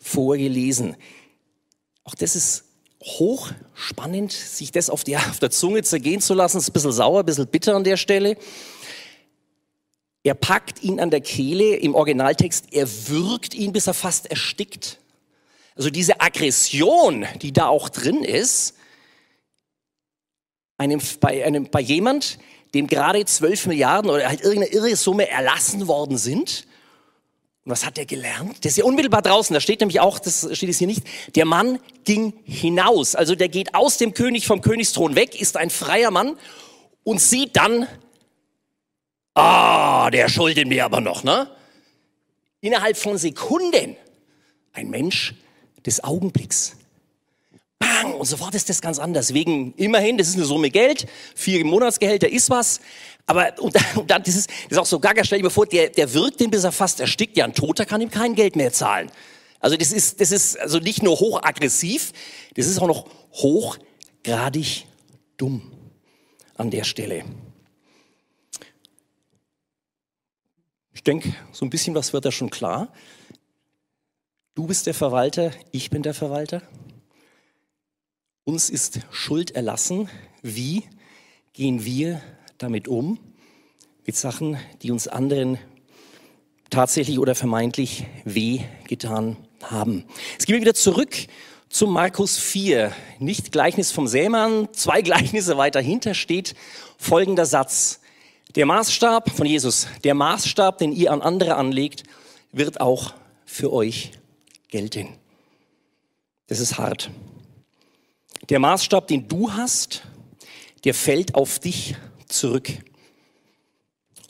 vorgelesen. Auch das ist hochspannend, sich das auf, die, auf der Zunge zergehen zu lassen. Ist ein bisschen sauer, ein bisschen bitter an der Stelle. Er packt ihn an der Kehle im Originaltext, er würgt ihn, bis er fast erstickt. Also diese Aggression, die da auch drin ist, einem, bei, einem, bei jemand, dem gerade 12 Milliarden oder halt irgendeine irre Summe erlassen worden sind. Und was hat er gelernt? Der ist ja unmittelbar draußen, da steht nämlich auch, das steht es hier nicht, der Mann ging hinaus. Also der geht aus dem König vom Königsthron weg, ist ein freier Mann und sieht dann, ah, der schuldet mir aber noch, ne? Innerhalb von Sekunden ein Mensch des Augenblicks bang, und sofort ist das ganz anders. Wegen, immerhin, das ist eine Summe Geld, vier Monatsgehälter ist was. Aber, und, und dann, das ist, das ist auch so gaga, stell dir mal vor, der, der wirkt den, bis er fast erstickt. Ja, ein Toter kann ihm kein Geld mehr zahlen. Also das ist, das ist also nicht nur hochaggressiv, das ist auch noch hochgradig dumm an der Stelle. Ich denke, so ein bisschen was wird da schon klar. Du bist der Verwalter, ich bin der Verwalter. Uns ist Schuld erlassen. Wie gehen wir damit um? Mit Sachen, die uns anderen tatsächlich oder vermeintlich weh getan haben. Jetzt gehen wir wieder zurück zu Markus 4. Nicht Gleichnis vom Sämann, zwei Gleichnisse weiter hinter steht folgender Satz. Der Maßstab von Jesus, der Maßstab, den ihr an andere anlegt, wird auch für euch gelten. Das ist hart. Der Maßstab, den du hast, der fällt auf dich zurück.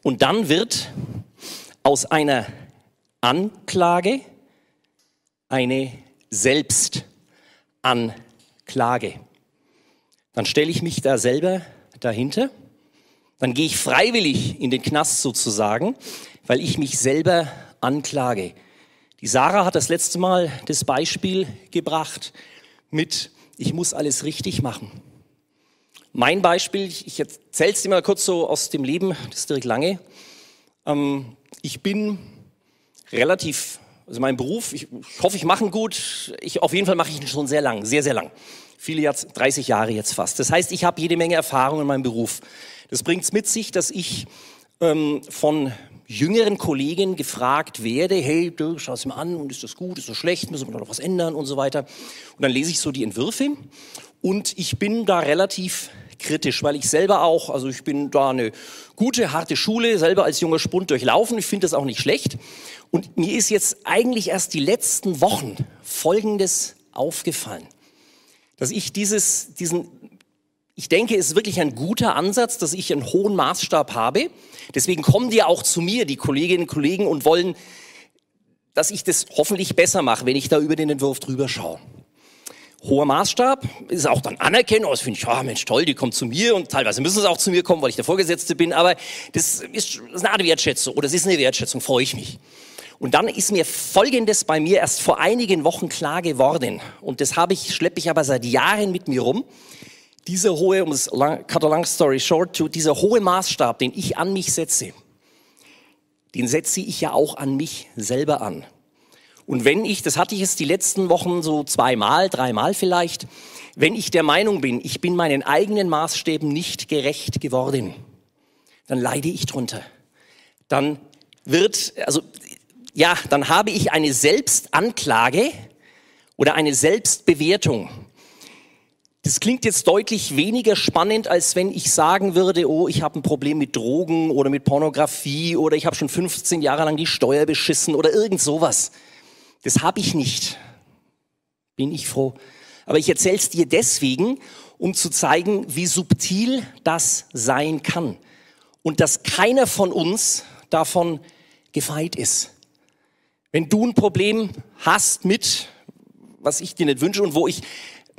Und dann wird aus einer Anklage eine Selbstanklage. Dann stelle ich mich da selber dahinter. Dann gehe ich freiwillig in den Knast sozusagen, weil ich mich selber anklage. Die Sarah hat das letzte Mal das Beispiel gebracht mit ich muss alles richtig machen. Mein Beispiel, ich erzähle es dir mal kurz so aus dem Leben, das ist direkt lange. Ähm, ich bin relativ, also mein Beruf, ich, ich hoffe, ich mache ihn gut. Ich, auf jeden Fall mache ich ihn schon sehr lang, sehr, sehr lang. Viele Jahr, 30 Jahre jetzt fast. Das heißt, ich habe jede Menge Erfahrung in meinem Beruf. Das bringt es mit sich, dass ich ähm, von jüngeren Kollegen gefragt werde, hey, du schau es mir an und ist das gut, ist das schlecht, müssen wir noch was ändern und so weiter. Und dann lese ich so die Entwürfe und ich bin da relativ kritisch, weil ich selber auch, also ich bin da eine gute, harte Schule, selber als junger Spund durchlaufen, ich finde das auch nicht schlecht. Und mir ist jetzt eigentlich erst die letzten Wochen Folgendes aufgefallen, dass ich dieses, diesen ich denke, es ist wirklich ein guter Ansatz, dass ich einen hohen Maßstab habe. Deswegen kommen die auch zu mir, die Kolleginnen und Kollegen, und wollen, dass ich das hoffentlich besser mache, wenn ich da über den Entwurf drüber schaue. Hoher Maßstab ist auch dann Anerkennung. Das finde ich, ah Mensch, toll, die kommen zu mir und teilweise müssen sie auch zu mir kommen, weil ich der Vorgesetzte bin. Aber das ist, eine Art Wertschätzung oder das ist eine Wertschätzung, freue ich mich. Und dann ist mir Folgendes bei mir erst vor einigen Wochen klar geworden. Und das habe ich, schleppe ich aber seit Jahren mit mir rum dieser hohe, um es lang, cut a long story short, to, dieser hohe Maßstab, den ich an mich setze, den setze ich ja auch an mich selber an. Und wenn ich, das hatte ich jetzt die letzten Wochen so zweimal, dreimal vielleicht, wenn ich der Meinung bin, ich bin meinen eigenen Maßstäben nicht gerecht geworden, dann leide ich drunter. dann wird, also ja, dann habe ich eine Selbstanklage oder eine Selbstbewertung. Das klingt jetzt deutlich weniger spannend, als wenn ich sagen würde, oh, ich habe ein Problem mit Drogen oder mit Pornografie oder ich habe schon 15 Jahre lang die Steuer beschissen oder irgend sowas. Das habe ich nicht. Bin ich froh. Aber ich erzähle es dir deswegen, um zu zeigen, wie subtil das sein kann. Und dass keiner von uns davon gefeit ist. Wenn du ein Problem hast mit, was ich dir nicht wünsche und wo ich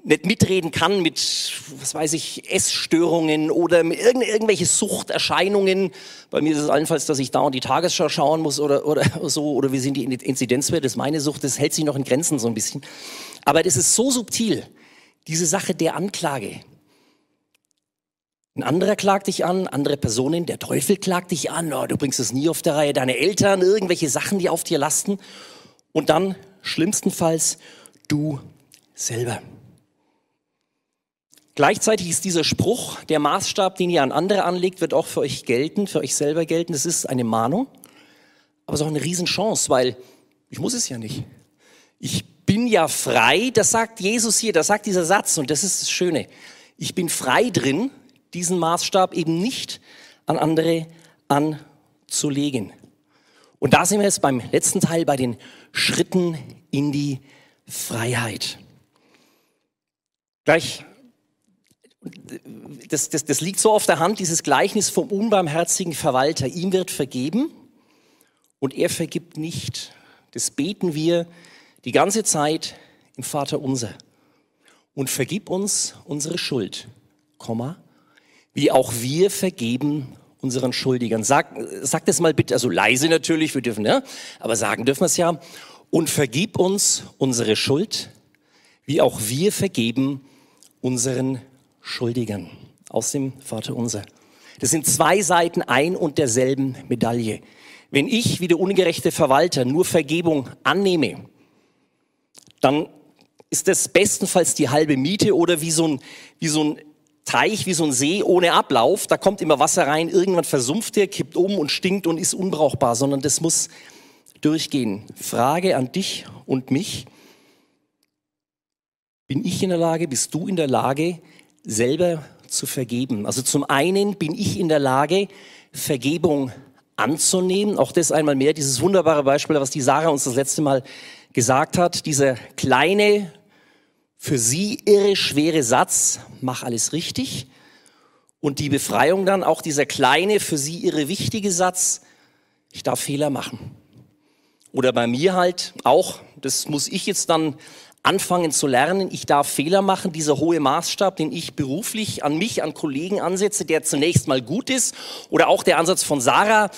nicht mitreden kann mit, was weiß ich, Essstörungen oder mit irgend, irgendwelche Suchterscheinungen. Bei mir ist es allenfalls, dass ich da und die Tagesschau schauen muss oder, oder so, oder wie sind die Inzidenzwerte, das ist meine Sucht, das hält sich noch in Grenzen so ein bisschen. Aber das ist so subtil, diese Sache der Anklage. Ein anderer klagt dich an, andere Personen, der Teufel klagt dich an, oh, du bringst es nie auf der Reihe, deine Eltern, irgendwelche Sachen, die auf dir lasten. Und dann, schlimmstenfalls, du selber. Gleichzeitig ist dieser Spruch, der Maßstab, den ihr an andere anlegt, wird auch für euch gelten, für euch selber gelten. Das ist eine Mahnung, aber es ist auch eine Riesenchance, weil ich muss es ja nicht. Ich bin ja frei, das sagt Jesus hier, das sagt dieser Satz und das ist das Schöne. Ich bin frei drin, diesen Maßstab eben nicht an andere anzulegen. Und da sind wir jetzt beim letzten Teil bei den Schritten in die Freiheit. Gleich das, das, das liegt so auf der Hand, dieses Gleichnis vom unbarmherzigen Verwalter. Ihm wird vergeben und er vergibt nicht. Das beten wir die ganze Zeit im Vater unser. Und vergib uns unsere Schuld, Komma, wie auch wir vergeben unseren Schuldigern. Sag, sag das mal bitte, also leise natürlich, wir dürfen, ne? aber sagen dürfen wir es ja. Und vergib uns unsere Schuld, wie auch wir vergeben unseren Schuldigern aus dem Vater unser. Das sind zwei Seiten ein und derselben Medaille. Wenn ich wie der ungerechte Verwalter nur Vergebung annehme, dann ist das bestenfalls die halbe Miete oder wie so ein, wie so ein Teich, wie so ein See ohne Ablauf. Da kommt immer Wasser rein, irgendwann versumpft er, kippt um und stinkt und ist unbrauchbar, sondern das muss durchgehen. Frage an dich und mich. Bin ich in der Lage, bist du in der Lage, selber zu vergeben. Also zum einen bin ich in der Lage, Vergebung anzunehmen. Auch das einmal mehr, dieses wunderbare Beispiel, was die Sarah uns das letzte Mal gesagt hat. Dieser kleine, für sie irre schwere Satz, mach alles richtig. Und die Befreiung dann, auch dieser kleine, für sie irre wichtige Satz, ich darf Fehler machen. Oder bei mir halt auch, das muss ich jetzt dann anfangen zu lernen, ich darf Fehler machen, dieser hohe Maßstab, den ich beruflich an mich, an Kollegen ansetze, der zunächst mal gut ist, oder auch der Ansatz von Sarah,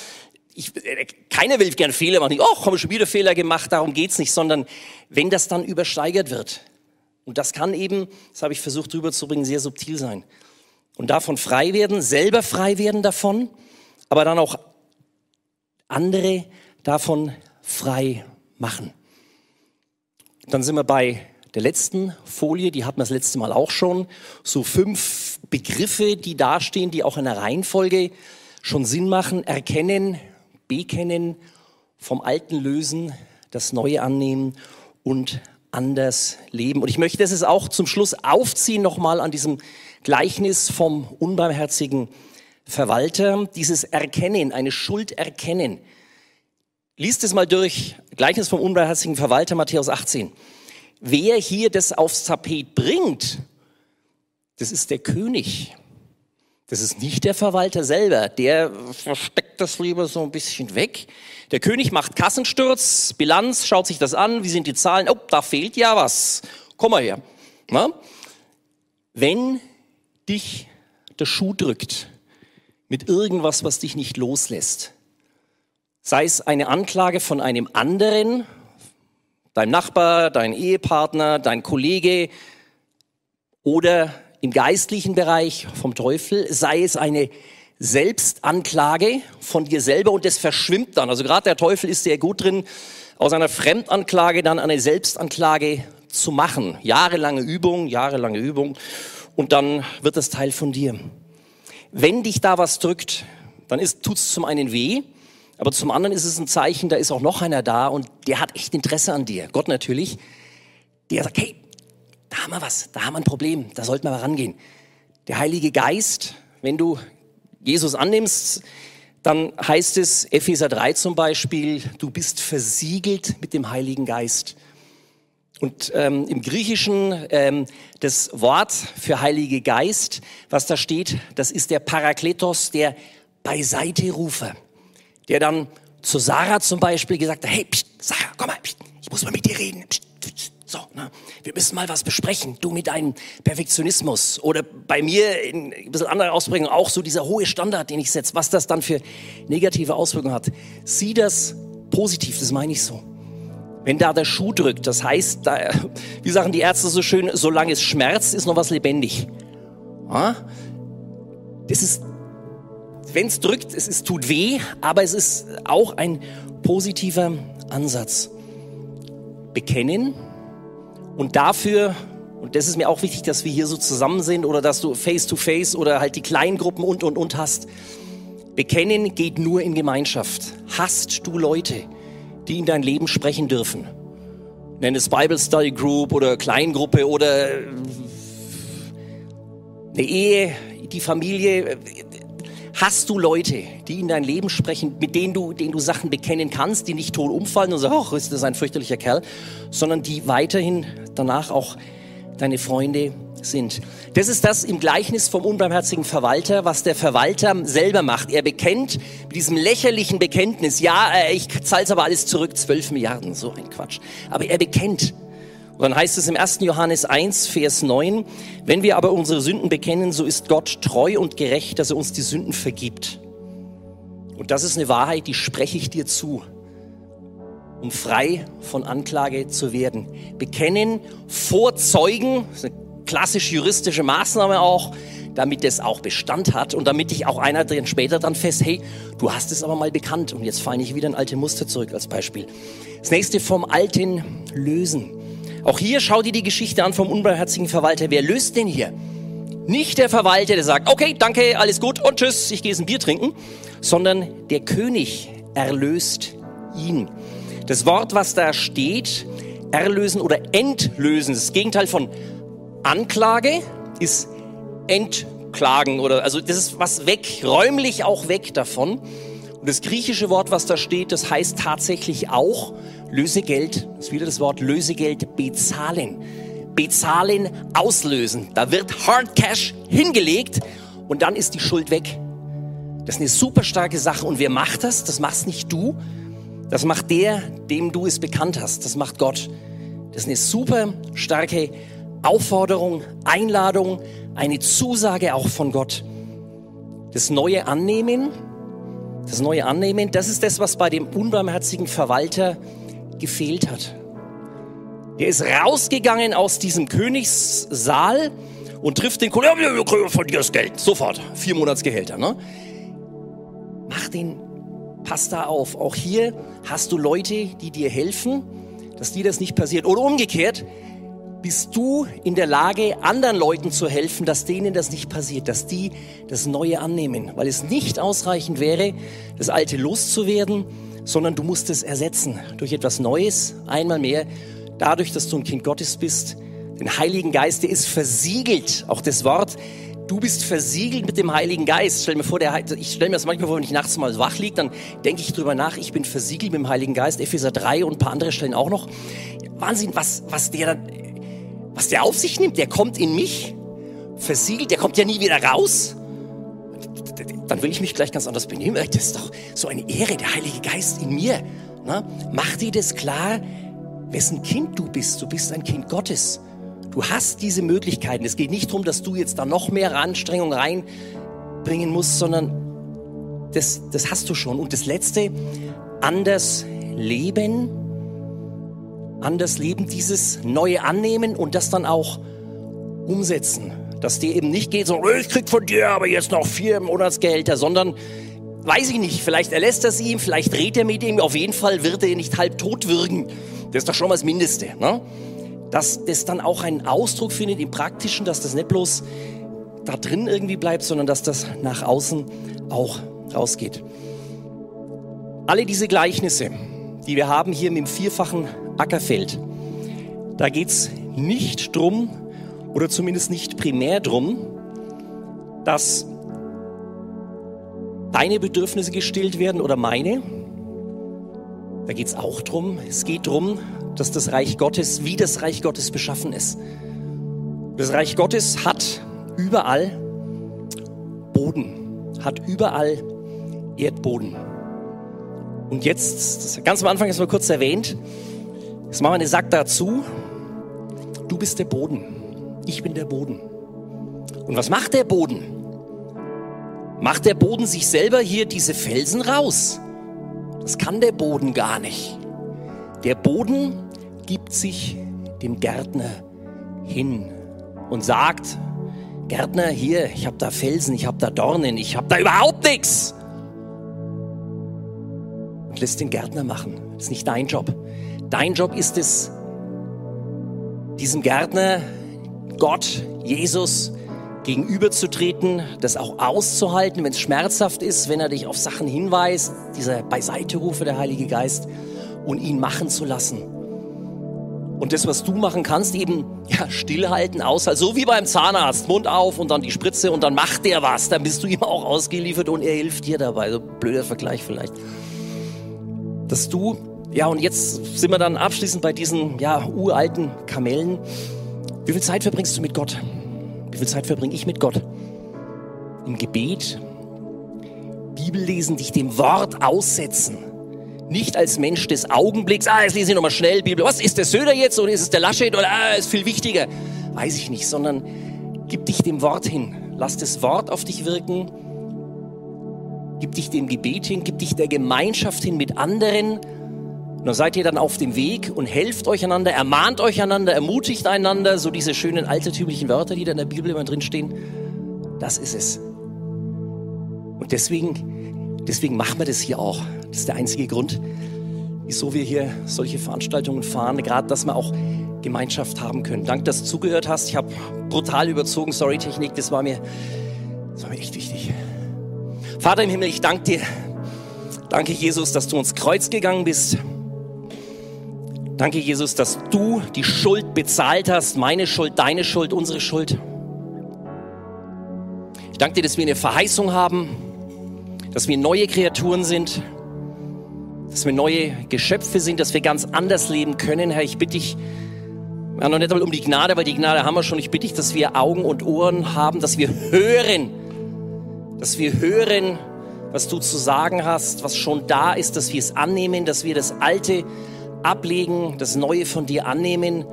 ich, äh, keiner will gern Fehler machen, oh, habe schon wieder Fehler gemacht, darum geht's nicht, sondern wenn das dann übersteigert wird, und das kann eben, das habe ich versucht rüberzubringen, sehr subtil sein, und davon frei werden, selber frei werden davon, aber dann auch andere davon frei machen. Dann sind wir bei der letzten Folie, die hatten wir das letzte Mal auch schon. So fünf Begriffe, die dastehen, die auch in der Reihenfolge schon Sinn machen. Erkennen, bekennen, vom Alten lösen, das Neue annehmen und anders leben. Und ich möchte das jetzt auch zum Schluss aufziehen, nochmal an diesem Gleichnis vom unbarmherzigen Verwalter. Dieses Erkennen, eine Schuld erkennen. Liest es mal durch, Gleichnis vom unbarmherzigen Verwalter, Matthäus 18. Wer hier das aufs Tapet bringt, das ist der König. Das ist nicht der Verwalter selber. Der versteckt das lieber so ein bisschen weg. Der König macht Kassensturz, Bilanz, schaut sich das an. Wie sind die Zahlen? Oh, da fehlt ja was. Komm mal her. Na? Wenn dich der Schuh drückt mit irgendwas, was dich nicht loslässt, sei es eine Anklage von einem anderen, dein Nachbar, dein Ehepartner, dein Kollege oder im geistlichen Bereich vom Teufel, sei es eine Selbstanklage von dir selber und das verschwimmt dann. Also gerade der Teufel ist sehr gut drin, aus einer Fremdanklage dann eine Selbstanklage zu machen. Jahrelange Übung, jahrelange Übung und dann wird das Teil von dir. Wenn dich da was drückt, dann tut es zum einen weh, Aber zum anderen ist es ein Zeichen, da ist auch noch einer da und der hat echt Interesse an dir. Gott natürlich. Der sagt, hey, da haben wir was, da haben wir ein Problem, da sollten wir mal rangehen. Der Heilige Geist, wenn du Jesus annimmst, dann heißt es, Epheser 3 zum Beispiel, du bist versiegelt mit dem Heiligen Geist. Und ähm, im Griechischen ähm, das Wort für Heilige Geist, was da steht, das ist der Parakletos, der Beiseiterufer, der dann zu Sarah zum Beispiel gesagt hat, hey, pst, Sarah, komm mal, pst, ich muss mal mit dir reden. Pst, so, ne? wir müssen mal was besprechen. Du mit deinem Perfektionismus oder bei mir in ein bisschen anderer Ausprägung auch so dieser hohe Standard, den ich setze, was das dann für negative Auswirkungen hat. Sieh das positiv, das meine ich so. Wenn da der Schuh drückt, das heißt, da, wie sagen die Ärzte so schön, solange es schmerzt, ist noch was lebendig. Ja? Das ist, wenn es drückt, es ist, tut weh, aber es ist auch ein positiver Ansatz. Bekennen, und dafür, und das ist mir auch wichtig, dass wir hier so zusammen sind oder dass du face-to-face -face oder halt die kleinen Gruppen und, und, und hast. Bekennen geht nur in Gemeinschaft. Hast du Leute, die in dein Leben sprechen dürfen? Nenn es Bible Study Group oder Kleingruppe oder eine Ehe, die Familie. Hast du Leute, die in dein Leben sprechen, mit denen du, denen du Sachen bekennen kannst, die nicht tot umfallen und sagen, ach, ist das ein fürchterlicher Kerl, sondern die weiterhin danach auch deine Freunde sind. Das ist das im Gleichnis vom unbarmherzigen Verwalter, was der Verwalter selber macht. Er bekennt mit diesem lächerlichen Bekenntnis, ja, äh, ich zahle aber alles zurück, 12 Milliarden, so ein Quatsch. Aber er bekennt, und dann heißt es im 1. Johannes 1, Vers 9, wenn wir aber unsere Sünden bekennen, so ist Gott treu und gerecht, dass er uns die Sünden vergibt. Und das ist eine Wahrheit, die spreche ich dir zu, um frei von Anklage zu werden. Bekennen vor Zeugen, das ist eine klassisch juristische Maßnahme auch, damit es auch Bestand hat und damit ich auch einer drin später dann fest, hey, du hast es aber mal bekannt und jetzt falle ich wieder in alte Muster zurück als Beispiel. Das nächste vom Alten lösen. Auch hier schau dir die Geschichte an vom unbarmherzigen Verwalter. Wer löst denn hier? Nicht der Verwalter, der sagt, okay, danke, alles gut und tschüss, ich gehe jetzt ein Bier trinken, sondern der König erlöst ihn. Das Wort, was da steht, erlösen oder entlösen, das Gegenteil von Anklage ist entklagen oder also das ist was weg, räumlich auch weg davon. Und das griechische Wort, was da steht, das heißt tatsächlich auch Lösegeld, das ist wieder das Wort Lösegeld bezahlen. Bezahlen, auslösen. Da wird Hard Cash hingelegt und dann ist die Schuld weg. Das ist eine super starke Sache. Und wer macht das? Das machst nicht du. Das macht der, dem du es bekannt hast. Das macht Gott. Das ist eine super starke Aufforderung, Einladung, eine Zusage auch von Gott. Das neue Annehmen, das neue Annehmen, das ist das, was bei dem unbarmherzigen Verwalter gefehlt hat. Der ist rausgegangen aus diesem Königssaal und trifft den Kollegen, wir kriegen von dir das Geld, sofort, vier Monatsgehälter. Ne? Mach den, pass da auf. Auch hier hast du Leute, die dir helfen, dass dir das nicht passiert. Oder umgekehrt, bist du in der Lage, anderen Leuten zu helfen, dass denen das nicht passiert, dass die das Neue annehmen. Weil es nicht ausreichend wäre, das Alte loszuwerden, sondern du musst es ersetzen durch etwas Neues, einmal mehr, dadurch, dass du ein Kind Gottes bist. Den Heiligen Geist, der ist versiegelt. Auch das Wort, du bist versiegelt mit dem Heiligen Geist. Stell mir vor, der, ich stelle mir das manchmal vor, wenn ich nachts mal wach liege, dann denke ich drüber nach, ich bin versiegelt mit dem Heiligen Geist. Epheser 3 und ein paar andere Stellen auch noch. Wahnsinn, was, was der, was der auf sich nimmt. Der kommt in mich, versiegelt, der kommt ja nie wieder raus dann will ich mich gleich ganz anders benehmen. Das ist doch so eine Ehre, der Heilige Geist in mir. Na, mach dir das klar, wessen Kind du bist. Du bist ein Kind Gottes. Du hast diese Möglichkeiten. Es geht nicht darum, dass du jetzt da noch mehr Anstrengung reinbringen musst, sondern das, das hast du schon. Und das Letzte, anders leben, anders leben, dieses neue annehmen und das dann auch umsetzen. Dass dir eben nicht geht, so, ich krieg von dir aber jetzt noch vier Monatsgehälter, sondern weiß ich nicht, vielleicht erlässt er es ihm, vielleicht redet er mit ihm, auf jeden Fall wird er nicht halb tot würgen. Das ist doch schon mal das Mindeste. Ne? Dass das dann auch einen Ausdruck findet im Praktischen, dass das nicht bloß da drin irgendwie bleibt, sondern dass das nach außen auch rausgeht. Alle diese Gleichnisse, die wir haben hier mit dem vierfachen Ackerfeld, da geht es nicht drum oder zumindest nicht primär drum, dass deine Bedürfnisse gestillt werden oder meine. Da geht es auch drum. Es geht drum, dass das Reich Gottes, wie das Reich Gottes beschaffen ist. Das Reich Gottes hat überall Boden, hat überall Erdboden. Und jetzt, ganz am Anfang ist mal kurz erwähnt, jetzt machen wir eine Sack dazu. Du bist der Boden. Ich bin der Boden. Und was macht der Boden? Macht der Boden sich selber hier diese Felsen raus? Das kann der Boden gar nicht. Der Boden gibt sich dem Gärtner hin und sagt, Gärtner, hier, ich habe da Felsen, ich habe da Dornen, ich habe da überhaupt nichts. Und lässt den Gärtner machen. Das ist nicht dein Job. Dein Job ist es, diesem Gärtner, Gott, Jesus, gegenüberzutreten, das auch auszuhalten, wenn es schmerzhaft ist, wenn er dich auf Sachen hinweist, dieser Beiseiterufe der Heilige Geist, und ihn machen zu lassen. Und das, was du machen kannst, eben ja, stillhalten, aushalten, so wie beim Zahnarzt, Mund auf und dann die Spritze und dann macht der was, dann bist du ihm auch ausgeliefert und er hilft dir dabei. So blöder Vergleich vielleicht. Dass du, ja, und jetzt sind wir dann abschließend bei diesen ja, uralten Kamellen. Wie viel Zeit verbringst du mit Gott? Wie viel Zeit verbringe ich mit Gott? Im Gebet, Bibel lesen, dich dem Wort aussetzen nicht als Mensch des Augenblicks, ah, jetzt lese ich nochmal schnell Bibel. Was, ist der Söder jetzt oder ist es der Laschet oder ah, ist viel wichtiger? Weiß ich nicht, sondern gib dich dem Wort hin. Lass das Wort auf dich wirken. Gib dich dem Gebet hin, gib dich der Gemeinschaft hin mit anderen. Und dann seid ihr dann auf dem Weg und helft euch einander, ermahnt euch einander, ermutigt einander, so diese schönen altertümlichen Wörter, die da in der Bibel immer drin stehen. Das ist es. Und deswegen, deswegen machen wir das hier auch. Das ist der einzige Grund, wieso wir hier solche Veranstaltungen fahren, gerade dass wir auch Gemeinschaft haben können. Danke, dass du zugehört hast. Ich habe brutal überzogen, sorry Technik, das war mir, das war mir echt wichtig. Vater im Himmel, ich danke dir. Danke Jesus, dass du ins Kreuz gegangen bist. Danke Jesus, dass du die Schuld bezahlt hast, meine Schuld, deine Schuld, unsere Schuld. Ich danke dir, dass wir eine Verheißung haben, dass wir neue Kreaturen sind, dass wir neue Geschöpfe sind, dass wir ganz anders leben können. Herr, ich bitte dich, ja, noch nicht einmal um die Gnade, weil die Gnade haben wir schon. Ich bitte dich, dass wir Augen und Ohren haben, dass wir hören, dass wir hören, was du zu sagen hast, was schon da ist, dass wir es annehmen, dass wir das Alte ablegen, das Neue von dir annehmen,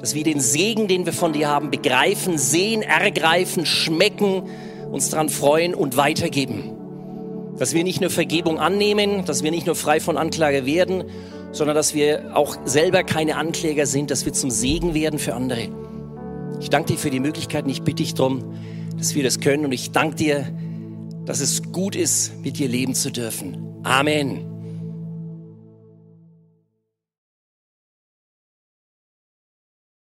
dass wir den Segen, den wir von dir haben, begreifen, sehen, ergreifen, schmecken, uns daran freuen und weitergeben. Dass wir nicht nur Vergebung annehmen, dass wir nicht nur frei von Anklage werden, sondern dass wir auch selber keine Ankläger sind, dass wir zum Segen werden für andere. Ich danke dir für die Möglichkeit und ich bitte dich darum, dass wir das können und ich danke dir, dass es gut ist, mit dir leben zu dürfen. Amen.